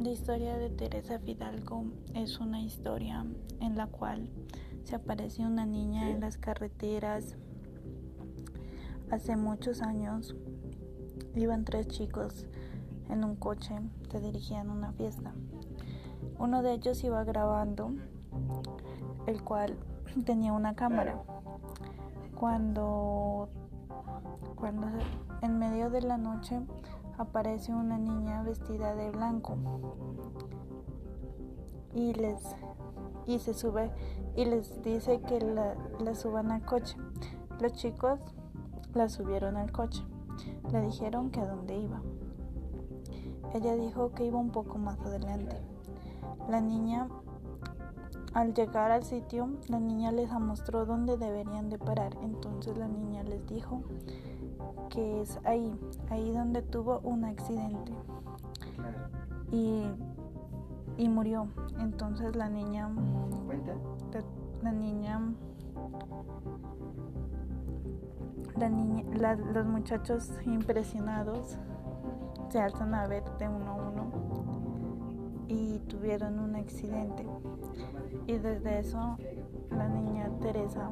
La historia de Teresa Fidalgo es una historia en la cual se aparece una niña en las carreteras. Hace muchos años iban tres chicos en un coche, se dirigían a una fiesta. Uno de ellos iba grabando, el cual tenía una cámara. Cuando, cuando en medio de la noche aparece una niña vestida de blanco y les y se sube y les dice que la, la suban al coche. Los chicos la subieron al coche. Le dijeron que a dónde iba. Ella dijo que iba un poco más adelante. La niña, al llegar al sitio, la niña les mostró dónde deberían de parar. Entonces la niña les dijo que es ahí, ahí donde tuvo un accidente y, y murió. Entonces la niña, la, niña, la niña, la, los muchachos impresionados se alzan a ver de uno a uno y tuvieron un accidente. Y desde eso la niña Teresa